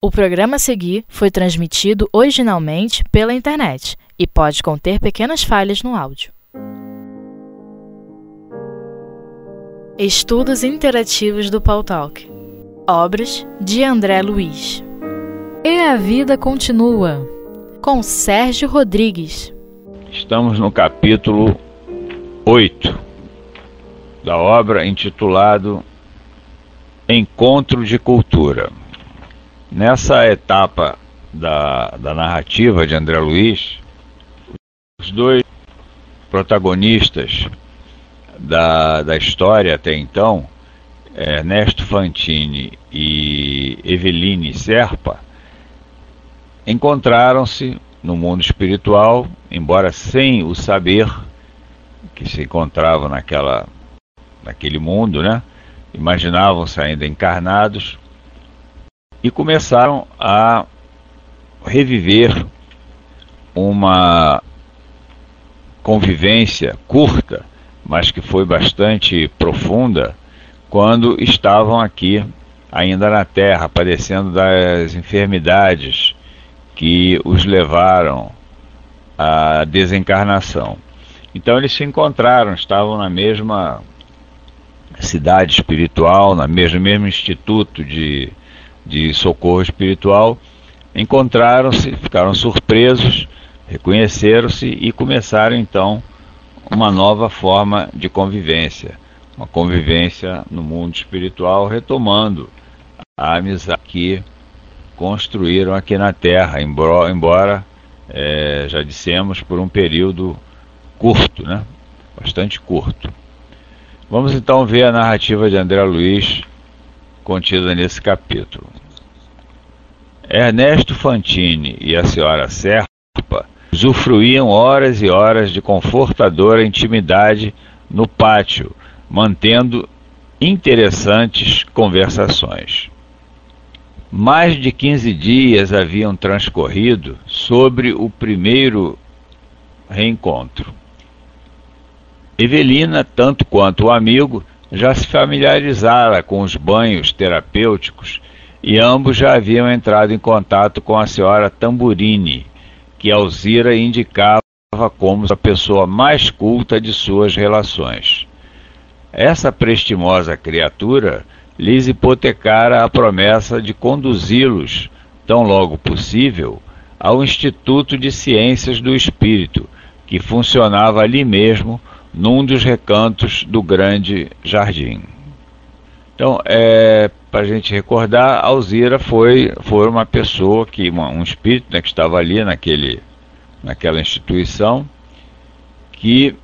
O programa a seguir foi transmitido originalmente pela internet e pode conter pequenas falhas no áudio. Estudos Interativos do Paul Talk Obras de André Luiz E a Vida Continua com Sérgio Rodrigues Estamos no capítulo 8 da obra intitulado Encontro de Cultura. Nessa etapa da, da narrativa de André Luiz, os dois protagonistas da, da história até então, Ernesto Fantini e Eveline Serpa, encontraram-se no mundo espiritual, embora sem o saber que se encontrava naquela, naquele mundo, né? Imaginavam-se ainda encarnados, e começaram a reviver uma convivência curta, mas que foi bastante profunda, quando estavam aqui ainda na Terra, padecendo das enfermidades que os levaram à desencarnação. Então eles se encontraram, estavam na mesma cidade espiritual, na mesmo, mesmo instituto de de socorro espiritual, encontraram-se, ficaram surpresos, reconheceram-se e começaram então uma nova forma de convivência, uma convivência no mundo espiritual, retomando a amizade que construíram aqui na Terra, embora, é, já dissemos, por um período curto, né? bastante curto. Vamos então ver a narrativa de André Luiz contida nesse capítulo. Ernesto Fantini e a senhora Serpa usufruíam horas e horas de confortadora intimidade no pátio, mantendo interessantes conversações. Mais de 15 dias haviam transcorrido sobre o primeiro reencontro. Evelina, tanto quanto o amigo, já se familiarizara com os banhos terapêuticos e ambos já haviam entrado em contato com a senhora Tamburini, que Alzira indicava como a pessoa mais culta de suas relações. Essa prestimosa criatura lhes hipotecara a promessa de conduzi-los, tão logo possível, ao Instituto de Ciências do Espírito, que funcionava ali mesmo num dos recantos do grande jardim. Então, é, para a gente recordar, Alzira foi, foi uma pessoa que, uma, um espírito né, que estava ali naquele, naquela instituição, que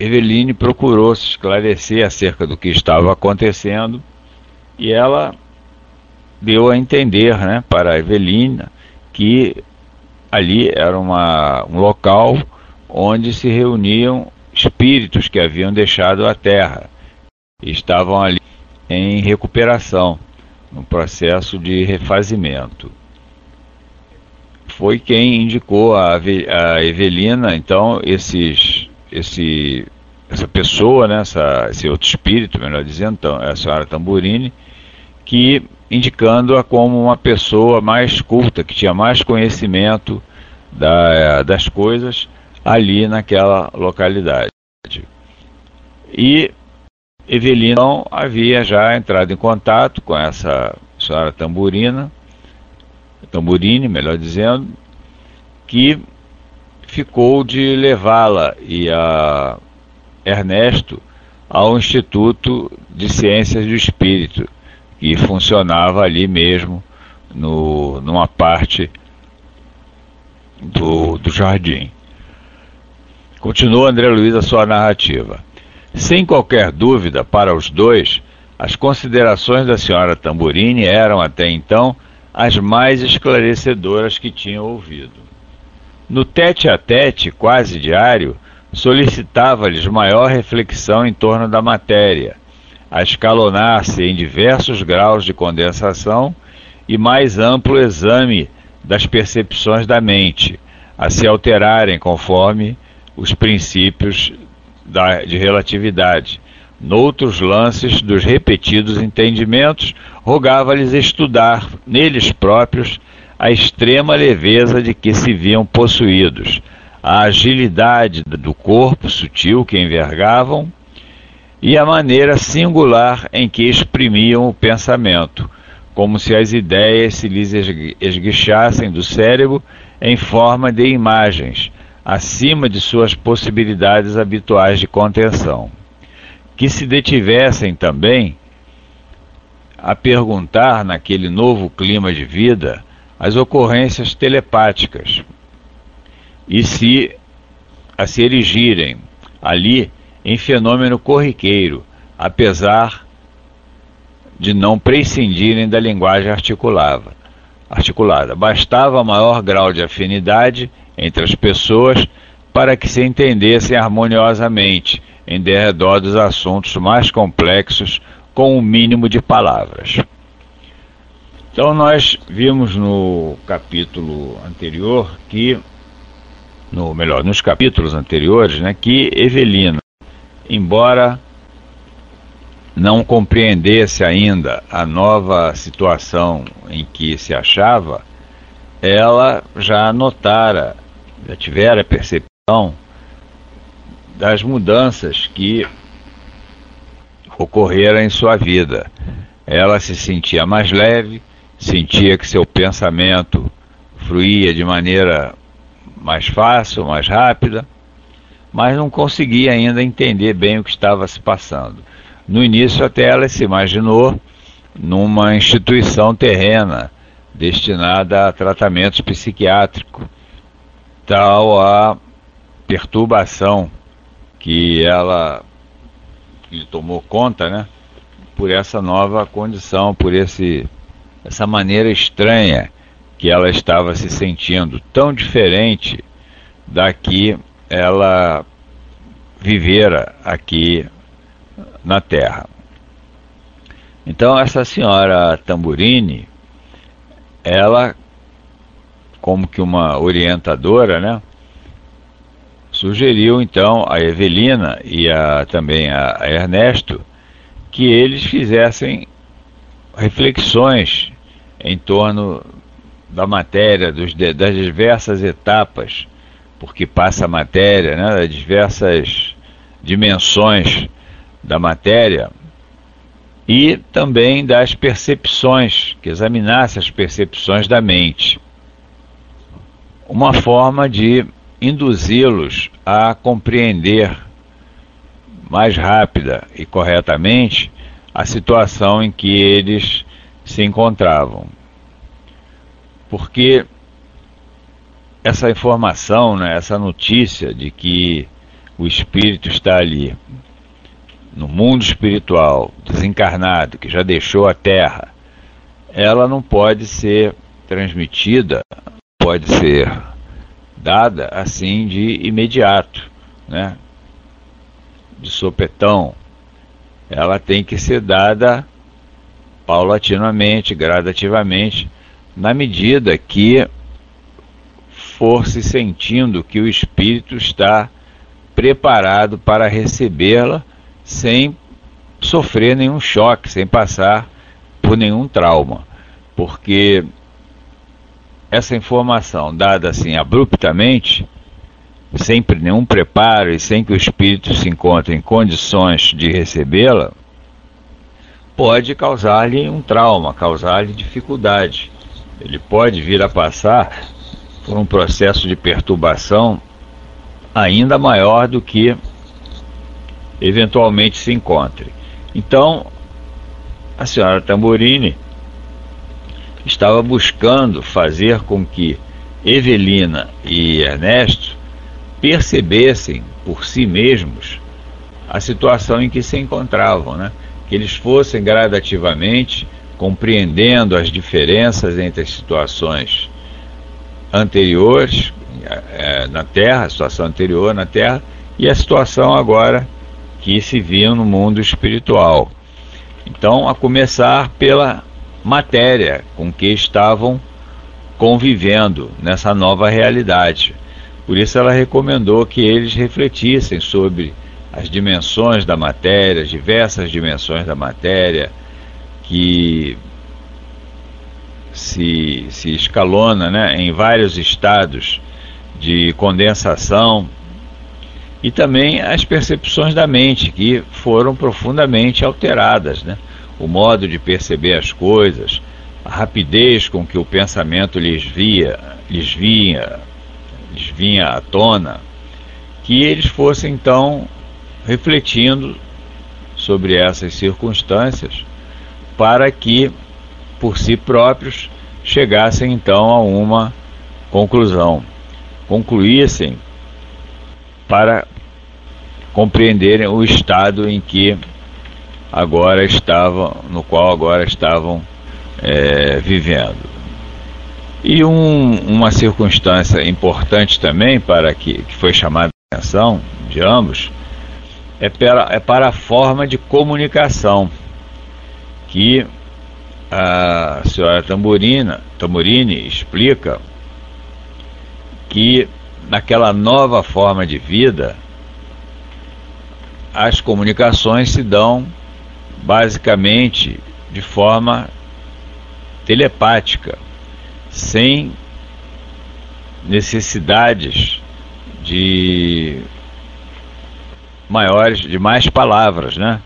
Eveline procurou se esclarecer acerca do que estava acontecendo e ela deu a entender né, para a Evelina que ali era uma, um local onde se reuniam espíritos que haviam deixado a terra estavam ali em recuperação, no processo de refazimento. Foi quem indicou a, a Evelina, então, esses, esse, essa pessoa, né, essa, esse outro espírito, melhor dizendo, então, a senhora Tamburini, que indicando-a como uma pessoa mais culta, que tinha mais conhecimento da, das coisas ali naquela localidade. E Evelina então, havia já entrado em contato com essa senhora Tamburina, Tamburini, melhor dizendo, que ficou de levá-la e a Ernesto ao Instituto de Ciências do Espírito, que funcionava ali mesmo, no, numa parte do, do jardim. Continua André Luiz a sua narrativa. Sem qualquer dúvida, para os dois, as considerações da senhora Tamburini eram até então as mais esclarecedoras que tinham ouvido. No tete a tete, quase diário, solicitava-lhes maior reflexão em torno da matéria, a escalonar-se em diversos graus de condensação e mais amplo exame das percepções da mente, a se alterarem conforme os princípios da, de relatividade, Noutros lances dos repetidos entendimentos, rogava-lhes estudar neles próprios a extrema leveza de que se viam possuídos, a agilidade do corpo sutil que envergavam e a maneira singular em que exprimiam o pensamento, como se as ideias se lhes esguichassem do cérebro em forma de imagens, acima de suas possibilidades habituais de contenção. Que se detivessem também a perguntar naquele novo clima de vida as ocorrências telepáticas e se a se erigirem ali em fenômeno corriqueiro, apesar de não prescindirem da linguagem articulada. articulada. Bastava maior grau de afinidade entre as pessoas para que se entendessem harmoniosamente em derredor dos assuntos mais complexos com o um mínimo de palavras. Então nós vimos no capítulo anterior que no melhor, nos capítulos anteriores, né, que Evelina, embora não compreendesse ainda a nova situação em que se achava, ela já notara, já tivera percepção das mudanças que ocorreram em sua vida. Ela se sentia mais leve, sentia que seu pensamento fluía de maneira mais fácil, mais rápida, mas não conseguia ainda entender bem o que estava se passando. No início, até ela se imaginou numa instituição terrena destinada a tratamentos psiquiátricos, tal a perturbação que ela lhe tomou conta, né? Por essa nova condição, por esse essa maneira estranha que ela estava se sentindo tão diferente da que ela vivera aqui na Terra. Então essa senhora Tamburini, ela como que uma orientadora, né, sugeriu então a Evelina e a, também a, a Ernesto que eles fizessem reflexões em torno da matéria, dos, das diversas etapas, porque passa a matéria, né, das diversas dimensões da matéria, e também das percepções, que examinasse as percepções da mente. Uma forma de induzi-los a compreender mais rápida e corretamente a situação em que eles se encontravam. Porque essa informação, né, essa notícia de que o espírito está ali no mundo espiritual, desencarnado, que já deixou a Terra, ela não pode ser transmitida, pode ser dada assim de imediato, né? de sopetão. Ela tem que ser dada paulatinamente, gradativamente, na medida que for se sentindo que o espírito está preparado para recebê-la sem sofrer nenhum choque, sem passar por nenhum trauma. Porque essa informação dada assim abruptamente, sem nenhum preparo e sem que o espírito se encontre em condições de recebê-la, pode causar-lhe um trauma, causar-lhe dificuldade ele pode vir a passar por um processo de perturbação ainda maior do que eventualmente se encontre. Então, a senhora Tamborini estava buscando fazer com que Evelina e Ernesto percebessem por si mesmos a situação em que se encontravam, né? que eles fossem gradativamente compreendendo as diferenças entre as situações anteriores é, na Terra, a situação anterior na Terra, e a situação agora que se viam no mundo espiritual. Então, a começar pela matéria com que estavam convivendo nessa nova realidade. Por isso, ela recomendou que eles refletissem sobre as dimensões da matéria, as diversas dimensões da matéria, que se, se escalona né, em vários estados de condensação, e também as percepções da mente, que foram profundamente alteradas. Né? O modo de perceber as coisas, a rapidez com que o pensamento lhes via, lhes vinha, lhes vinha à tona, que eles fossem então refletindo sobre essas circunstâncias para que por si próprios chegassem então a uma conclusão, concluíssem para compreenderem o estado em que agora estavam, no qual agora estavam é, vivendo. E um, uma circunstância importante também para que, que foi chamada a atenção de ambos é para, é para a forma de comunicação que a senhora Tamburina, Tamburini explica que naquela nova forma de vida as comunicações se dão basicamente de forma telepática, sem necessidades de maiores, de mais palavras, né?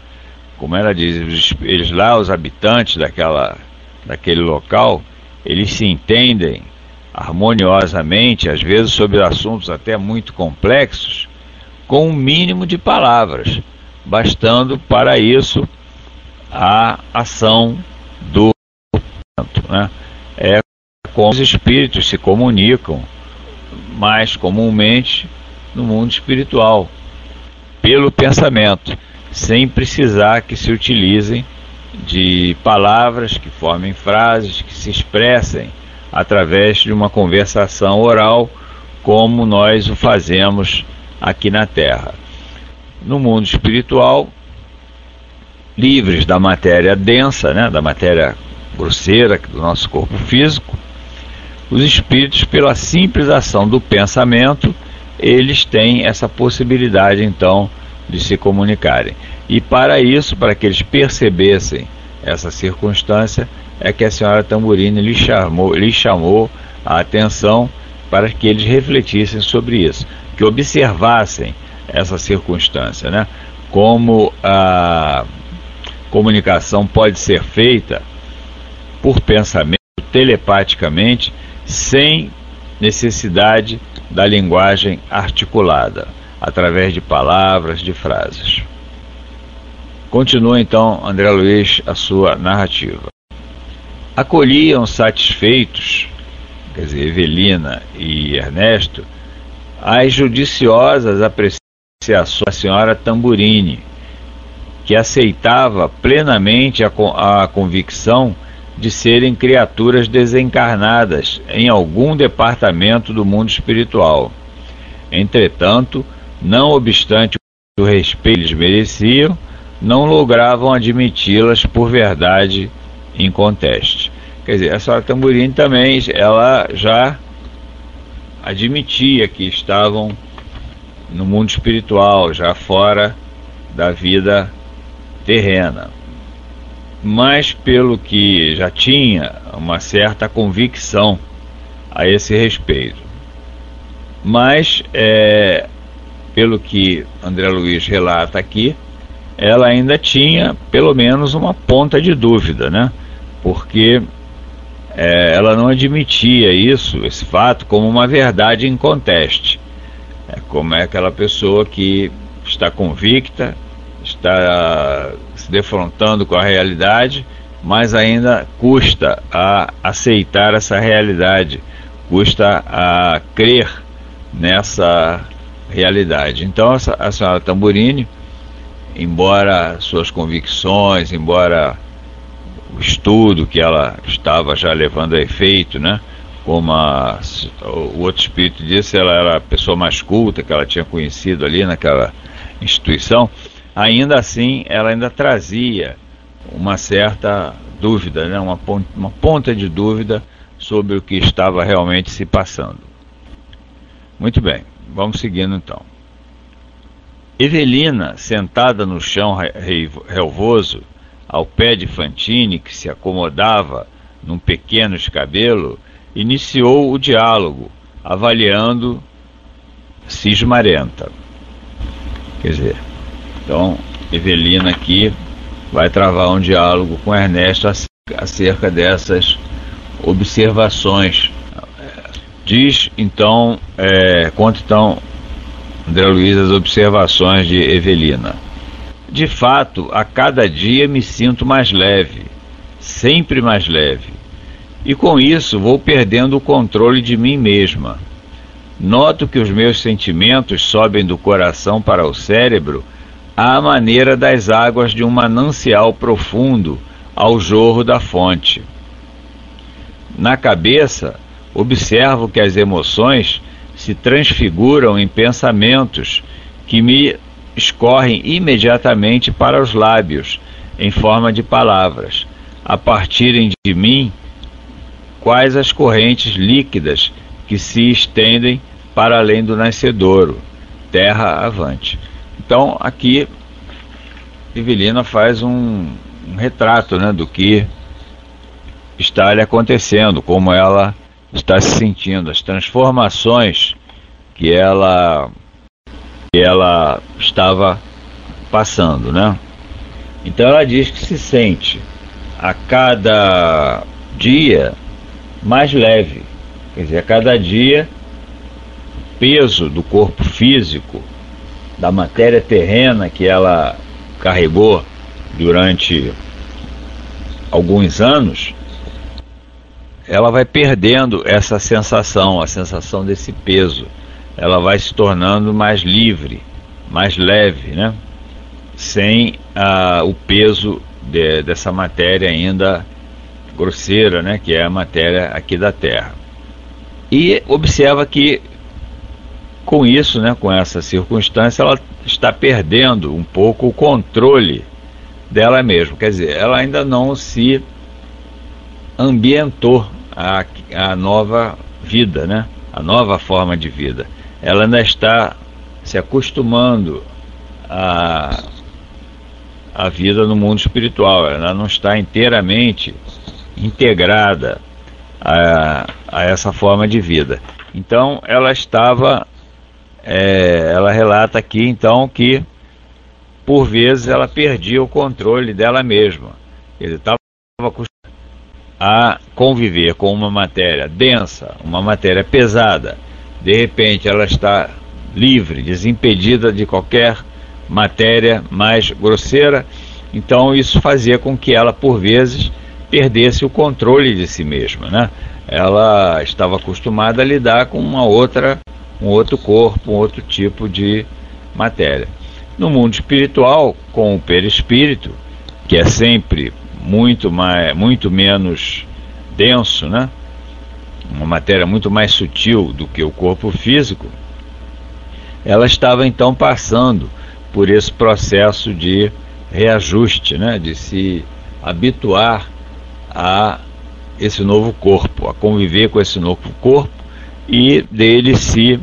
Como ela diz, eles lá, os habitantes daquela, daquele local, eles se entendem harmoniosamente, às vezes sobre assuntos até muito complexos, com um mínimo de palavras, bastando para isso a ação do né? É como os espíritos se comunicam mais comumente no mundo espiritual, pelo pensamento, sem precisar que se utilizem de palavras que formem frases, que se expressem através de uma conversação oral, como nós o fazemos aqui na Terra. No mundo espiritual, livres da matéria densa, né, da matéria grosseira do nosso corpo físico, os espíritos, pela simples ação do pensamento, eles têm essa possibilidade então de se comunicarem. E para isso, para que eles percebessem essa circunstância, é que a senhora Tamburini lhe chamou, lhe chamou a atenção para que eles refletissem sobre isso, que observassem essa circunstância, né? Como a comunicação pode ser feita por pensamento, telepaticamente, sem necessidade da linguagem articulada, através de palavras, de frases. Continua então André Luiz a sua narrativa. Acolhiam satisfeitos, quer dizer, Evelina e Ernesto, as judiciosas apreciações da senhora Tamburini, que aceitava plenamente a, a convicção de serem criaturas desencarnadas em algum departamento do mundo espiritual. Entretanto, não obstante o respeito que eles mereciam, não logravam admiti-las por verdade inconteste. Quer dizer, a senhora Tamburini também, ela já admitia que estavam no mundo espiritual, já fora da vida terrena mas pelo que já tinha uma certa convicção a esse respeito. Mas, é, pelo que André Luiz relata aqui, ela ainda tinha pelo menos uma ponta de dúvida, né? Porque é, ela não admitia isso, esse fato, como uma verdade em conteste. É como é aquela pessoa que está convicta, está se defrontando com a realidade, mas ainda custa a aceitar essa realidade, custa a crer nessa realidade. Então, a senhora Tamburini, embora suas convicções, embora o estudo que ela estava já levando a efeito, né? Como a, o outro espírito disse, ela era a pessoa mais culta que ela tinha conhecido ali naquela instituição ainda assim ela ainda trazia uma certa dúvida, né? uma, ponta, uma ponta de dúvida sobre o que estava realmente se passando. Muito bem, vamos seguindo então. Evelina, sentada no chão relvoso, ao pé de Fantine, que se acomodava num pequeno escabelo, iniciou o diálogo, avaliando Cismarenta. Quer dizer, então Evelina aqui vai travar um diálogo com Ernesto acerca dessas observações. Diz então, é, conta então André Luiz as observações de Evelina. De fato, a cada dia me sinto mais leve, sempre mais leve. E com isso vou perdendo o controle de mim mesma. Noto que os meus sentimentos sobem do coração para o cérebro à maneira das águas de um manancial profundo ao jorro da fonte. Na cabeça, observo que as emoções se transfiguram em pensamentos que me escorrem imediatamente para os lábios, em forma de palavras, a partirem de mim quais as correntes líquidas que se estendem para além do nascedouro, terra avante. Então, aqui, Evelina faz um, um retrato né, do que está lhe acontecendo, como ela está se sentindo, as transformações que ela, que ela estava passando, né? Então ela diz que se sente a cada dia mais leve, quer dizer, a cada dia o peso do corpo físico, da matéria terrena que ela carregou durante alguns anos, ela vai perdendo essa sensação, a sensação desse peso. Ela vai se tornando mais livre, mais leve, né? sem ah, o peso de, dessa matéria ainda grosseira, né? que é a matéria aqui da Terra. E observa que com isso, né, com essa circunstância, ela está perdendo um pouco o controle dela mesma. Quer dizer, ela ainda não se ambientou a, a nova vida, né? a nova forma de vida. Ela ainda está se acostumando a, a vida no mundo espiritual, ela não está inteiramente integrada a, a essa forma de vida. Então ela estava, é, ela relata aqui então que por vezes ela perdia o controle dela mesma. Ele estava a conviver com uma matéria densa, uma matéria pesada, de repente ela está livre, desimpedida de qualquer matéria mais grosseira, então isso fazia com que ela, por vezes, perdesse o controle de si mesma, né? Ela estava acostumada a lidar com uma outra, um outro corpo, um outro tipo de matéria. No mundo espiritual, com o perispírito, que é sempre muito, mais, muito menos denso, né? uma matéria muito mais sutil do que o corpo físico, ela estava então passando por esse processo de reajuste, né? de se habituar a esse novo corpo, a conviver com esse novo corpo e dele se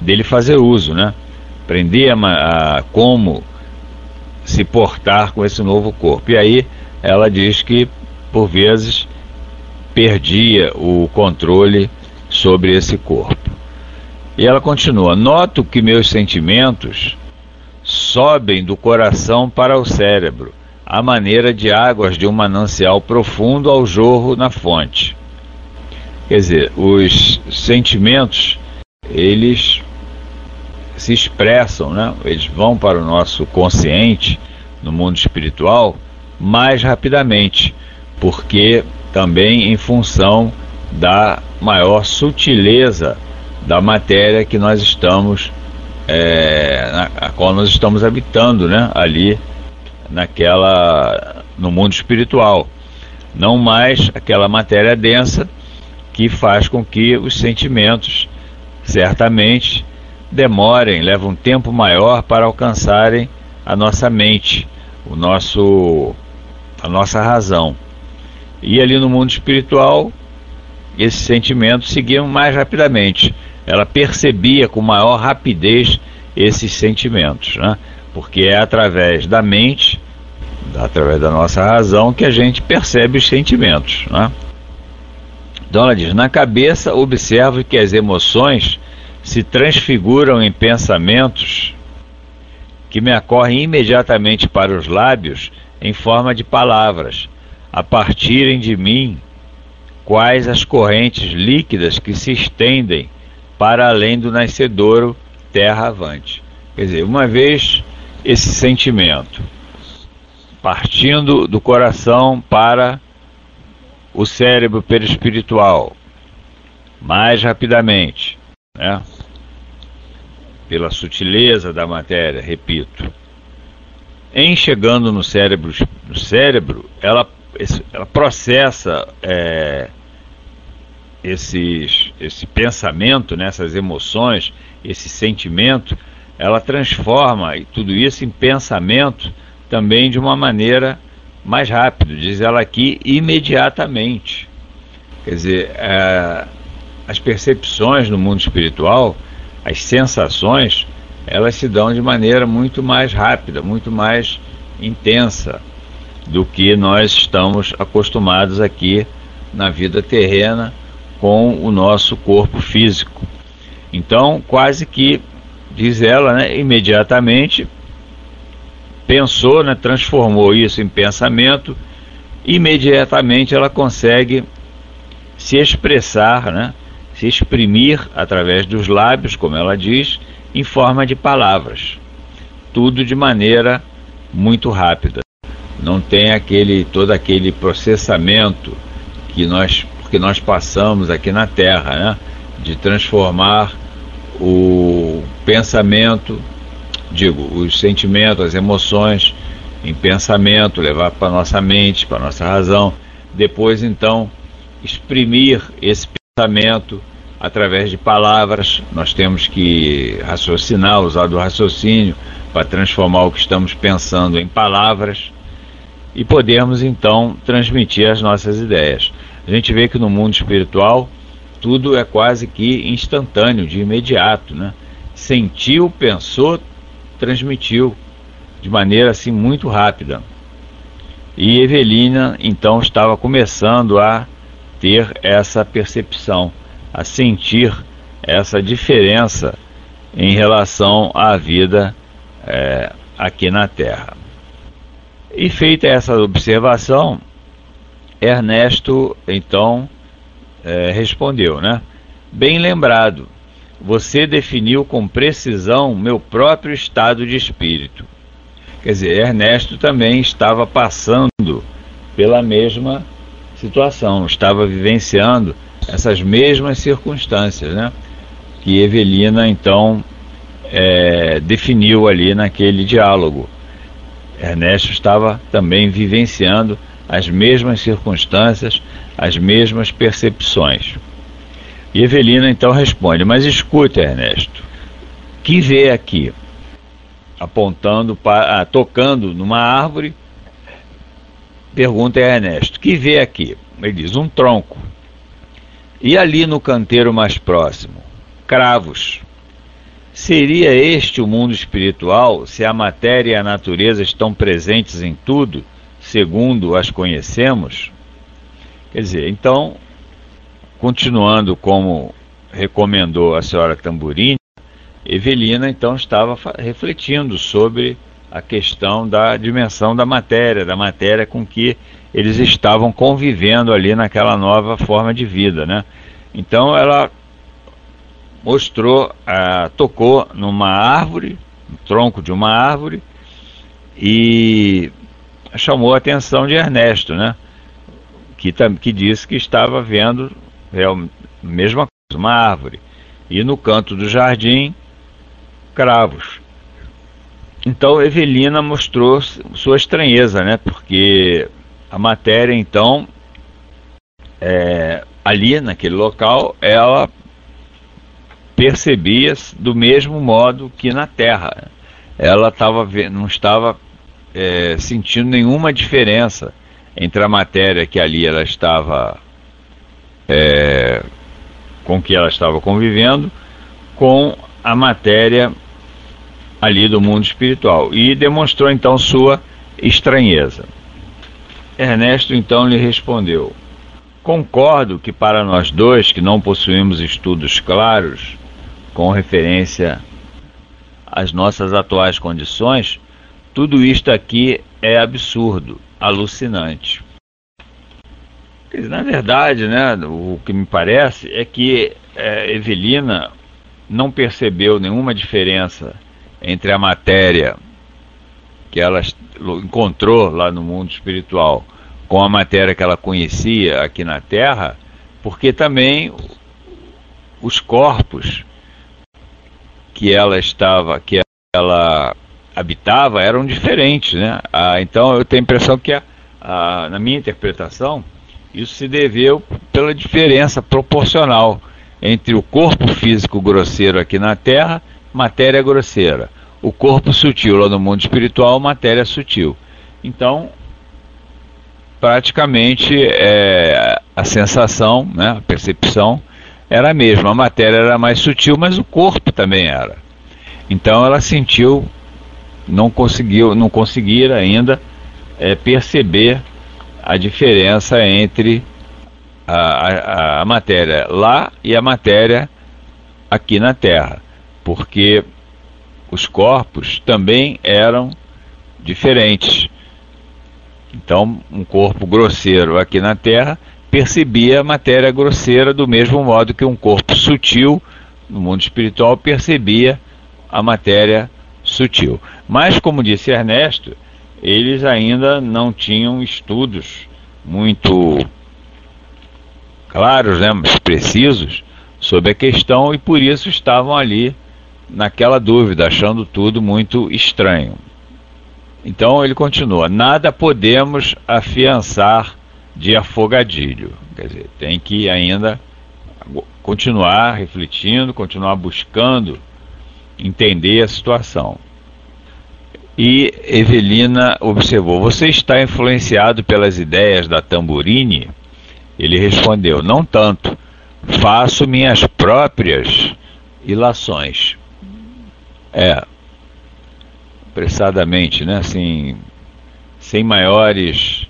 dele fazer uso, né? Aprender a, a como se portar com esse novo corpo. E aí ela diz que, por vezes, perdia o controle sobre esse corpo. E ela continua: Noto que meus sentimentos sobem do coração para o cérebro, à maneira de águas de um manancial profundo ao jorro na fonte. Quer dizer, os sentimentos, eles se expressam, né? eles vão para o nosso consciente, no mundo espiritual, mais rapidamente, porque também em função da maior sutileza da matéria que nós estamos, é, na, a qual nós estamos habitando, né? Ali naquela no mundo espiritual, não mais aquela matéria densa que faz com que os sentimentos certamente demorem, levam um tempo maior para alcançarem a nossa mente, o nosso a nossa razão. E ali no mundo espiritual, esses sentimentos seguiam mais rapidamente. Ela percebia com maior rapidez esses sentimentos, né? porque é através da mente, através da nossa razão, que a gente percebe os sentimentos. Né? Ela diz: na cabeça, observo que as emoções se transfiguram em pensamentos que me ocorrem imediatamente para os lábios em forma de palavras, a partirem de mim, quais as correntes líquidas que se estendem para além do nascedouro terra avante. Quer dizer, uma vez esse sentimento partindo do coração para o cérebro perispiritual mais rapidamente, né? pela sutileza da matéria, repito. Em chegando no cérebro, no cérebro ela, ela processa é, esses, esse pensamento, né, essas emoções, esse sentimento, ela transforma tudo isso em pensamento também de uma maneira mais rápida, diz ela aqui, imediatamente. Quer dizer, é, as percepções no mundo espiritual, as sensações, elas se dão de maneira muito mais rápida, muito mais intensa do que nós estamos acostumados aqui na vida terrena com o nosso corpo físico. Então, quase que, diz ela, né, imediatamente pensou, né, transformou isso em pensamento, imediatamente ela consegue se expressar, né, se exprimir através dos lábios, como ela diz, em forma de palavras. Tudo de maneira muito rápida. Não tem aquele todo aquele processamento que nós que nós passamos aqui na Terra, né, de transformar o pensamento digo, os sentimentos, as emoções em pensamento, levar para nossa mente, para nossa razão, depois então exprimir esse pensamento através de palavras. Nós temos que raciocinar, usar do raciocínio para transformar o que estamos pensando em palavras e podemos então transmitir as nossas ideias. A gente vê que no mundo espiritual tudo é quase que instantâneo, de imediato, né? Sentiu, pensou, transmitiu de maneira assim muito rápida. E Evelina então estava começando a ter essa percepção, a sentir essa diferença em relação à vida é, aqui na Terra. E feita essa observação, Ernesto então é, respondeu, né? Bem lembrado, você definiu com precisão meu próprio estado de espírito. Quer dizer, Ernesto também estava passando pela mesma situação, estava vivenciando essas mesmas circunstâncias, né? Que Evelina então é, definiu ali naquele diálogo. Ernesto estava também vivenciando as mesmas circunstâncias, as mesmas percepções. E Evelina então responde: Mas escuta, Ernesto, que vê aqui? Apontando para, ah, tocando numa árvore, pergunta a Ernesto: Que vê aqui? Ele diz: Um tronco. E ali no canteiro mais próximo? Cravos. Seria este o mundo espiritual se a matéria e a natureza estão presentes em tudo, segundo as conhecemos? Quer dizer, então continuando como recomendou a senhora Tamburini, Evelina então estava refletindo sobre a questão da dimensão da matéria, da matéria com que eles estavam convivendo ali naquela nova forma de vida, né? Então ela mostrou, ah, tocou numa árvore, no tronco de uma árvore, e chamou a atenção de Ernesto, né? Que, que disse que estava vendo é a mesma coisa, uma árvore. E no canto do jardim, cravos. Então Evelina mostrou sua estranheza, né? Porque a matéria, então, é, ali naquele local, ela percebia do mesmo modo que na Terra. Ela tava, não estava é, sentindo nenhuma diferença entre a matéria que ali ela estava é, com que ela estava convivendo com a matéria ali do mundo espiritual e demonstrou então sua estranheza. Ernesto então lhe respondeu: Concordo que para nós dois que não possuímos estudos claros com referência às nossas atuais condições, tudo isto aqui é absurdo, alucinante. Na verdade, né, o que me parece é que é, Evelina não percebeu nenhuma diferença entre a matéria que ela encontrou lá no mundo espiritual com a matéria que ela conhecia aqui na Terra, porque também os corpos que ela estava, que ela habitava eram diferentes, né? Ah, então eu tenho a impressão que, a, a, na minha interpretação, isso se deveu pela diferença proporcional entre o corpo físico grosseiro aqui na Terra, matéria grosseira, o corpo sutil lá no mundo espiritual, matéria sutil. Então, praticamente é, a sensação, né, a percepção era a mesma. A matéria era mais sutil, mas o corpo também era. Então ela sentiu, não conseguiu, não conseguir ainda é, perceber a diferença entre a, a, a matéria lá e a matéria aqui na Terra, porque os corpos também eram diferentes. Então, um corpo grosseiro aqui na Terra percebia a matéria grosseira do mesmo modo que um corpo sutil no mundo espiritual percebia a matéria sutil. Mas, como disse Ernesto, eles ainda não tinham estudos muito claros, né, precisos sobre a questão e por isso estavam ali naquela dúvida, achando tudo muito estranho. Então ele continua: nada podemos afiançar de afogadilho. Quer dizer, tem que ainda continuar refletindo, continuar buscando entender a situação. E Evelina observou: Você está influenciado pelas ideias da Tamburini? Ele respondeu: Não tanto. Faço minhas próprias ilações. É, apressadamente, né? Assim, sem maiores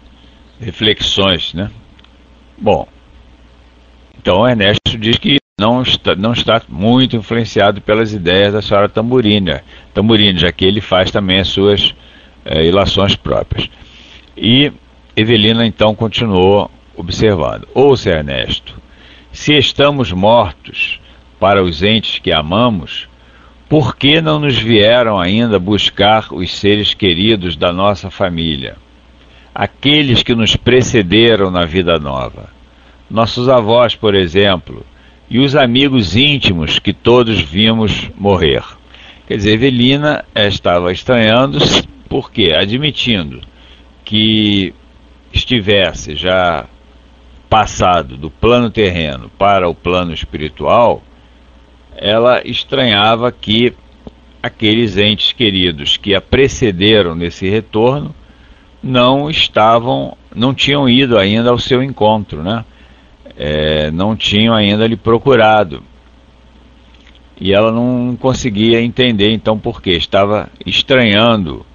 reflexões, né? Bom, então Ernesto diz que não está, não está muito influenciado pelas ideias da senhora Tamburina, Tamburina, já que ele faz também as suas é, ilações próprias. E Evelina então continuou observando. Ouça, Ernesto, se estamos mortos para os entes que amamos, por que não nos vieram ainda buscar os seres queridos da nossa família? Aqueles que nos precederam na vida nova. Nossos avós, por exemplo, e os amigos íntimos que todos vimos morrer. Quer dizer, Evelina estava estranhando-se, porque, admitindo que estivesse já passado do plano terreno para o plano espiritual, ela estranhava que aqueles entes queridos que a precederam nesse retorno não estavam, não tinham ido ainda ao seu encontro, né? É, não tinham ainda lhe procurado. E ela não conseguia entender então por quê, estava estranhando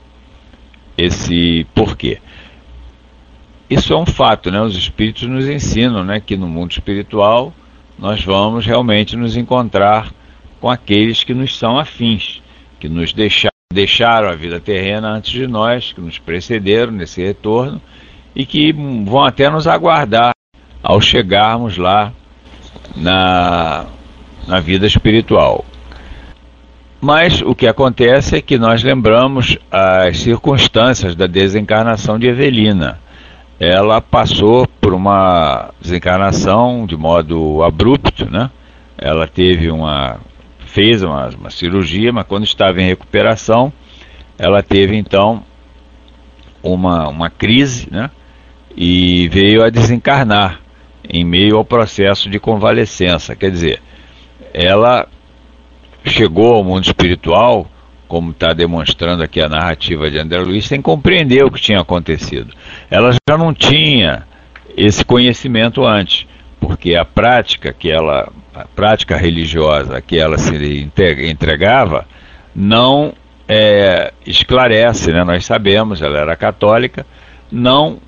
esse porquê. Isso é um fato, né? Os espíritos nos ensinam, né, que no mundo espiritual nós vamos realmente nos encontrar com aqueles que nos são afins, que nos deixaram, deixaram a vida terrena antes de nós, que nos precederam nesse retorno e que vão até nos aguardar ao chegarmos lá na, na vida espiritual. Mas o que acontece é que nós lembramos as circunstâncias da desencarnação de Evelina ela passou por uma desencarnação de modo abrupto, né? Ela teve uma fez uma, uma cirurgia, mas quando estava em recuperação, ela teve então uma, uma crise, né? E veio a desencarnar em meio ao processo de convalescença. Quer dizer, ela chegou ao mundo espiritual como está demonstrando aqui a narrativa de André Luiz, sem compreender o que tinha acontecido. Ela já não tinha esse conhecimento antes, porque a prática que ela, a prática religiosa que ela se entregava, não é, esclarece, né? nós sabemos, ela era católica, não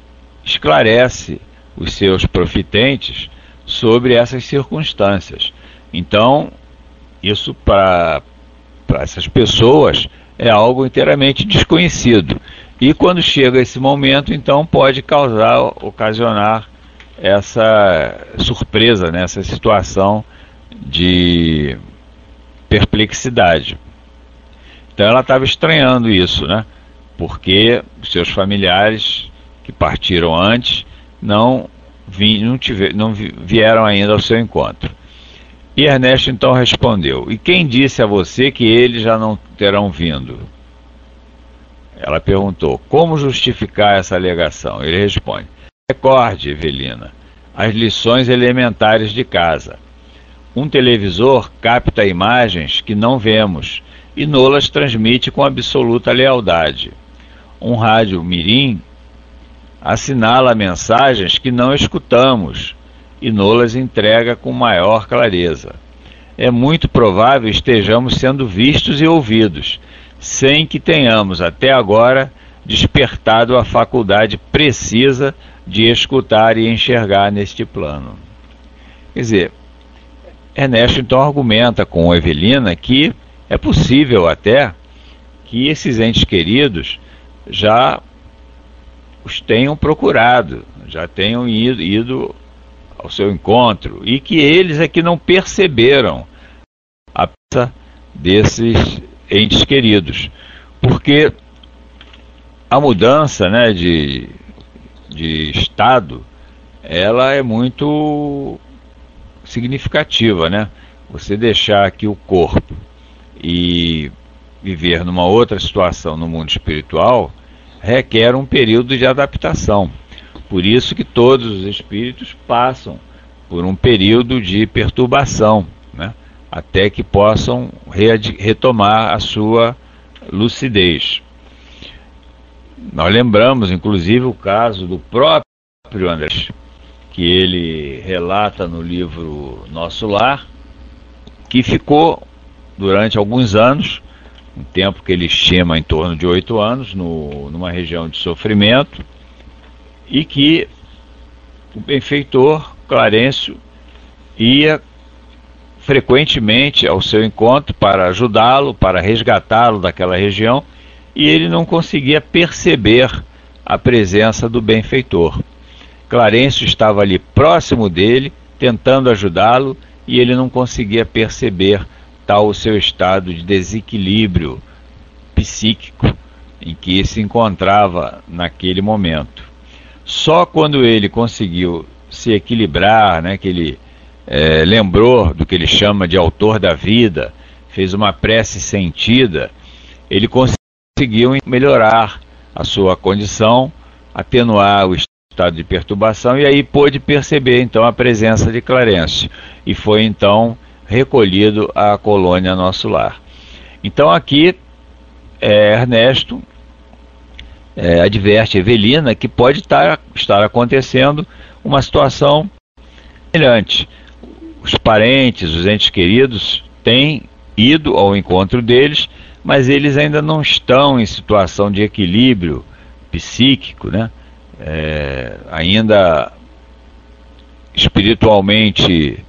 esclarece os seus profitentes sobre essas circunstâncias. Então, isso para essas pessoas é algo inteiramente desconhecido. E quando chega esse momento, então pode causar, ocasionar essa surpresa, né, essa situação de perplexidade. Então ela estava estranhando isso, né? Porque seus familiares que partiram antes não, vi, não, não vieram ainda ao seu encontro. E Ernesto então respondeu: E quem disse a você que eles já não terão vindo? Ela perguntou: Como justificar essa alegação? Ele responde: Recorde, Evelina, as lições elementares de casa. Um televisor capta imagens que não vemos e nolas transmite com absoluta lealdade. Um rádio mirim assinala mensagens que não escutamos e nolas entrega com maior clareza. É muito provável estejamos sendo vistos e ouvidos, sem que tenhamos até agora despertado a faculdade precisa de escutar e enxergar neste plano. Quer dizer, Ernesto então argumenta com Evelina que é possível até que esses entes queridos já os tenham procurado, já tenham ido, ido ao seu encontro e que eles é que não perceberam a presença desses entes queridos, porque a mudança né, de, de estado ela é muito significativa, né? Você deixar aqui o corpo e viver numa outra situação no mundo espiritual requer um período de adaptação. Por isso que todos os espíritos passam por um período de perturbação, né? até que possam retomar a sua lucidez. Nós lembramos, inclusive, o caso do próprio André, que ele relata no livro Nosso Lar, que ficou durante alguns anos, um tempo que ele estima em torno de oito anos, no, numa região de sofrimento, e que o benfeitor Clarencio ia frequentemente ao seu encontro para ajudá-lo, para resgatá-lo daquela região, e ele não conseguia perceber a presença do benfeitor. Clarencio estava ali próximo dele, tentando ajudá-lo, e ele não conseguia perceber tal o seu estado de desequilíbrio psíquico em que se encontrava naquele momento. Só quando ele conseguiu se equilibrar, né, que ele é, lembrou do que ele chama de autor da vida, fez uma prece sentida, ele conseguiu melhorar a sua condição, atenuar o estado de perturbação e aí pôde perceber então a presença de Clarence e foi então recolhido à colônia Nosso Lar. Então aqui é, Ernesto é, adverte Evelina que pode estar, estar acontecendo uma situação semelhante. Os parentes, os entes queridos têm ido ao encontro deles, mas eles ainda não estão em situação de equilíbrio psíquico, né? É, ainda espiritualmente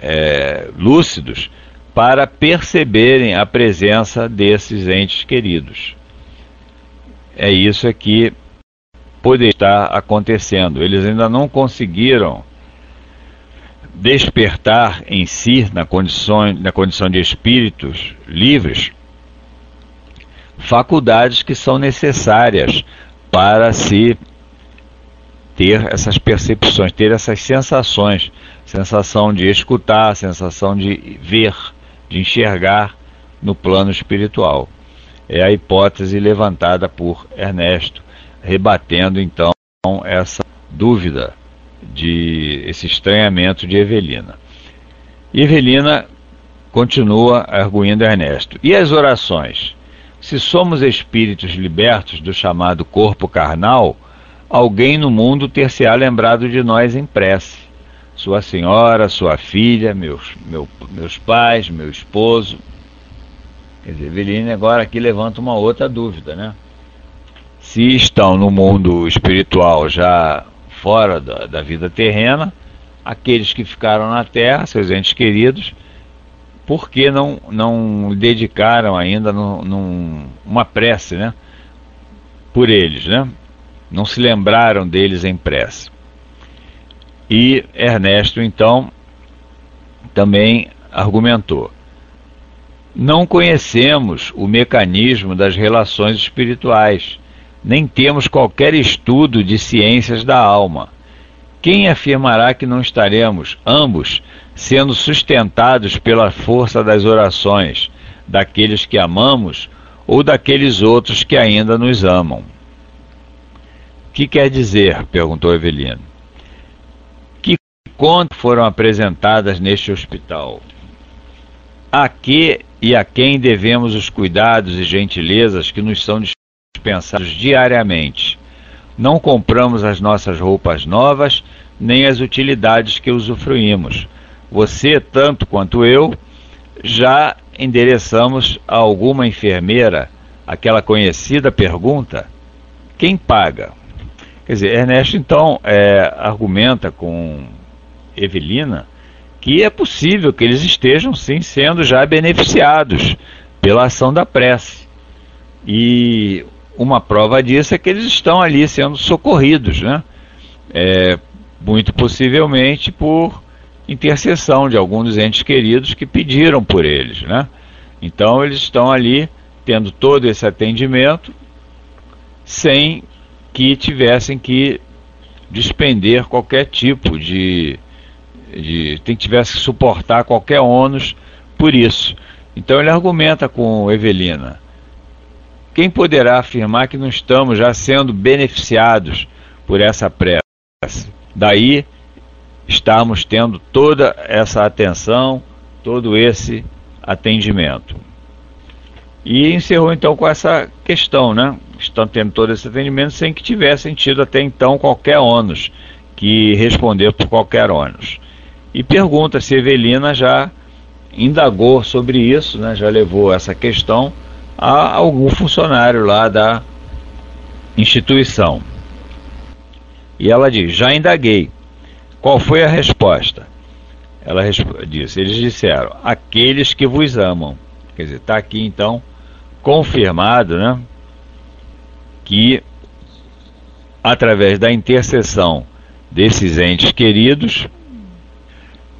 é, lúcidos para perceberem a presença desses entes queridos. É isso aqui poder estar acontecendo. Eles ainda não conseguiram despertar em si, na condição, na condição de espíritos livres, faculdades que são necessárias para se ter essas percepções, ter essas sensações, sensação de escutar, sensação de ver, de enxergar no plano espiritual. É a hipótese levantada por Ernesto, rebatendo então essa dúvida de esse estranhamento de Evelina. E Evelina continua arguindo Ernesto. E as orações? Se somos espíritos libertos do chamado corpo carnal, alguém no mundo ter-se-á lembrado de nós em prece. Sua senhora, sua filha, meus, meu, meus pais, meu esposo. Quer dizer, Eveline agora aqui levanta uma outra dúvida, né? Se estão no mundo espiritual já fora da, da vida terrena, aqueles que ficaram na Terra, seus entes queridos, por que não, não dedicaram ainda num, num, uma prece, né? Por eles, né? Não se lembraram deles em prece. E Ernesto, então, também argumentou: não conhecemos o mecanismo das relações espirituais, nem temos qualquer estudo de ciências da alma. Quem afirmará que não estaremos, ambos, sendo sustentados pela força das orações daqueles que amamos ou daqueles outros que ainda nos amam? O que quer dizer? perguntou Evelino. Contas foram apresentadas neste hospital? A que e a quem devemos os cuidados e gentilezas que nos são dispensados diariamente? Não compramos as nossas roupas novas, nem as utilidades que usufruímos. Você, tanto quanto eu, já endereçamos a alguma enfermeira aquela conhecida pergunta: quem paga? Quer dizer, Ernesto então é, argumenta com Evelina que é possível que eles estejam sim sendo já beneficiados pela ação da prece. E uma prova disso é que eles estão ali sendo socorridos, né? É, muito possivelmente por intercessão de alguns entes queridos que pediram por eles, né? Então eles estão ali tendo todo esse atendimento sem que tivessem que despender qualquer tipo de, de tem tivesse que suportar qualquer ônus por isso. Então ele argumenta com Evelina quem poderá afirmar que não estamos já sendo beneficiados por essa prece? Daí estamos tendo toda essa atenção, todo esse atendimento. E encerrou então com essa questão, né? Estão tendo todo esse atendimento sem que tivessem tido até então qualquer ônus, que responder por qualquer ônus. E pergunta se Evelina já indagou sobre isso, né? já levou essa questão a algum funcionário lá da instituição. E ela diz: Já indaguei. Qual foi a resposta? Ela disse: Eles disseram: Aqueles que vos amam. Quer dizer, está aqui então confirmado, né? Que através da intercessão desses entes queridos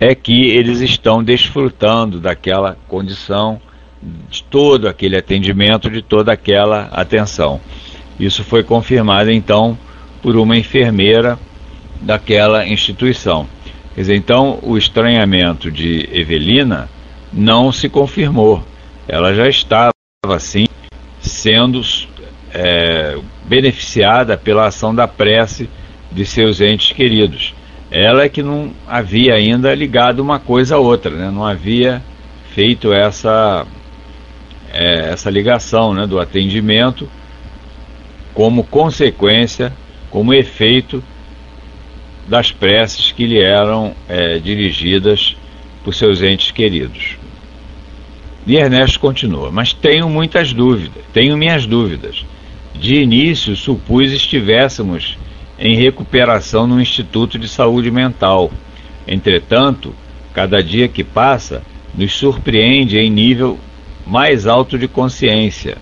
é que eles estão desfrutando daquela condição de todo aquele atendimento, de toda aquela atenção. Isso foi confirmado então por uma enfermeira daquela instituição. Quer dizer, então o estranhamento de Evelina não se confirmou. Ela já estava assim sendo é, beneficiada pela ação da prece de seus entes queridos. Ela é que não havia ainda ligado uma coisa a outra, né? não havia feito essa é, essa ligação né, do atendimento como consequência, como efeito das preces que lhe eram é, dirigidas por seus entes queridos. E Ernesto continua, mas tenho muitas dúvidas, tenho minhas dúvidas. De início supus estivéssemos em recuperação no Instituto de Saúde Mental. Entretanto, cada dia que passa nos surpreende em nível mais alto de consciência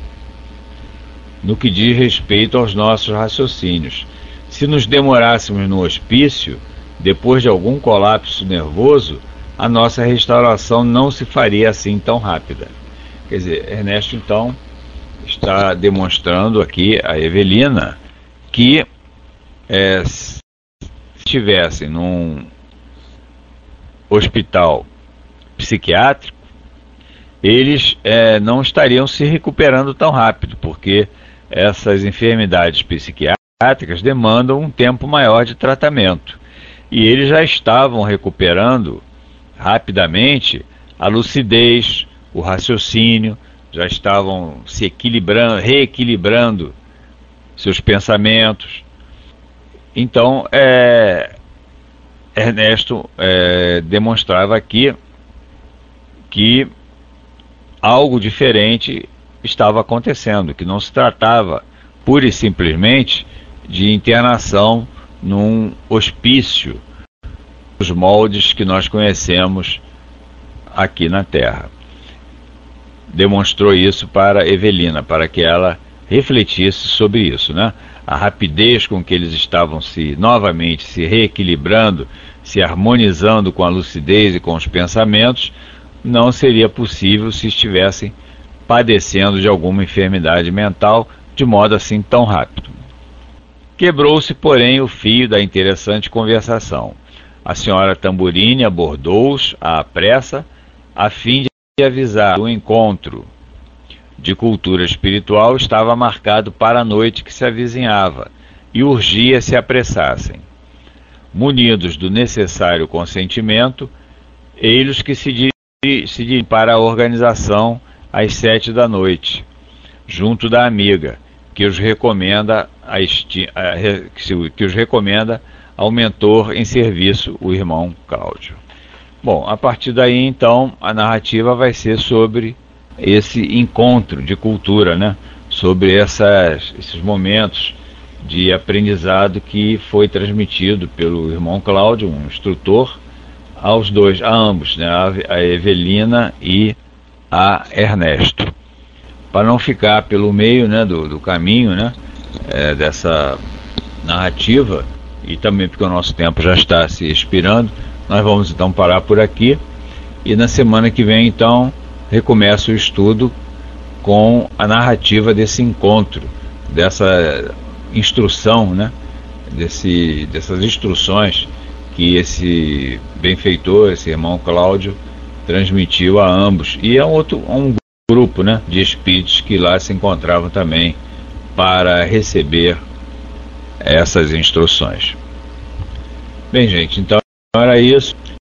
no que diz respeito aos nossos raciocínios. Se nos demorássemos no hospício, depois de algum colapso nervoso, a nossa restauração não se faria assim tão rápida. Quer dizer, Ernesto então está demonstrando aqui a Evelina que é, se estivessem num hospital psiquiátrico, eles é, não estariam se recuperando tão rápido, porque essas enfermidades psiquiátricas demandam um tempo maior de tratamento. E eles já estavam recuperando rapidamente a lucidez, o raciocínio, já estavam se equilibrando, reequilibrando seus pensamentos. Então, é, Ernesto é, demonstrava aqui que algo diferente estava acontecendo, que não se tratava pura e simplesmente de internação num hospício, os moldes que nós conhecemos aqui na Terra. Demonstrou isso para Evelina, para que ela refletisse sobre isso, né? A rapidez com que eles estavam se novamente se reequilibrando, se harmonizando com a lucidez e com os pensamentos, não seria possível se estivessem padecendo de alguma enfermidade mental de modo assim tão rápido. Quebrou-se, porém, o fio da interessante conversação. A senhora Tamburini abordou-os à pressa, a fim de avisar o encontro de cultura espiritual estava marcado para a noite que se avizinhava e urgia se apressassem. Munidos do necessário consentimento, eles que se dirigem para a organização às sete da noite, junto da amiga, que os recomenda a esti que os recomenda ao mentor em serviço, o irmão Cláudio. Bom, a partir daí então a narrativa vai ser sobre esse encontro de cultura, né? Sobre essas, esses momentos de aprendizado que foi transmitido pelo irmão Cláudio, um instrutor, aos dois, a ambos, né? a Evelina e a Ernesto para não ficar pelo meio né, do, do caminho né, é, dessa narrativa e também porque o nosso tempo já está se expirando, nós vamos então parar por aqui e na semana que vem então recomeça o estudo com a narrativa desse encontro, dessa instrução, né, desse, dessas instruções que esse benfeitor, esse irmão Cláudio, transmitiu a ambos e a outro, a um grupo né, de espíritos que lá se encontravam também para receber essas instruções. Bem, gente, então era isso.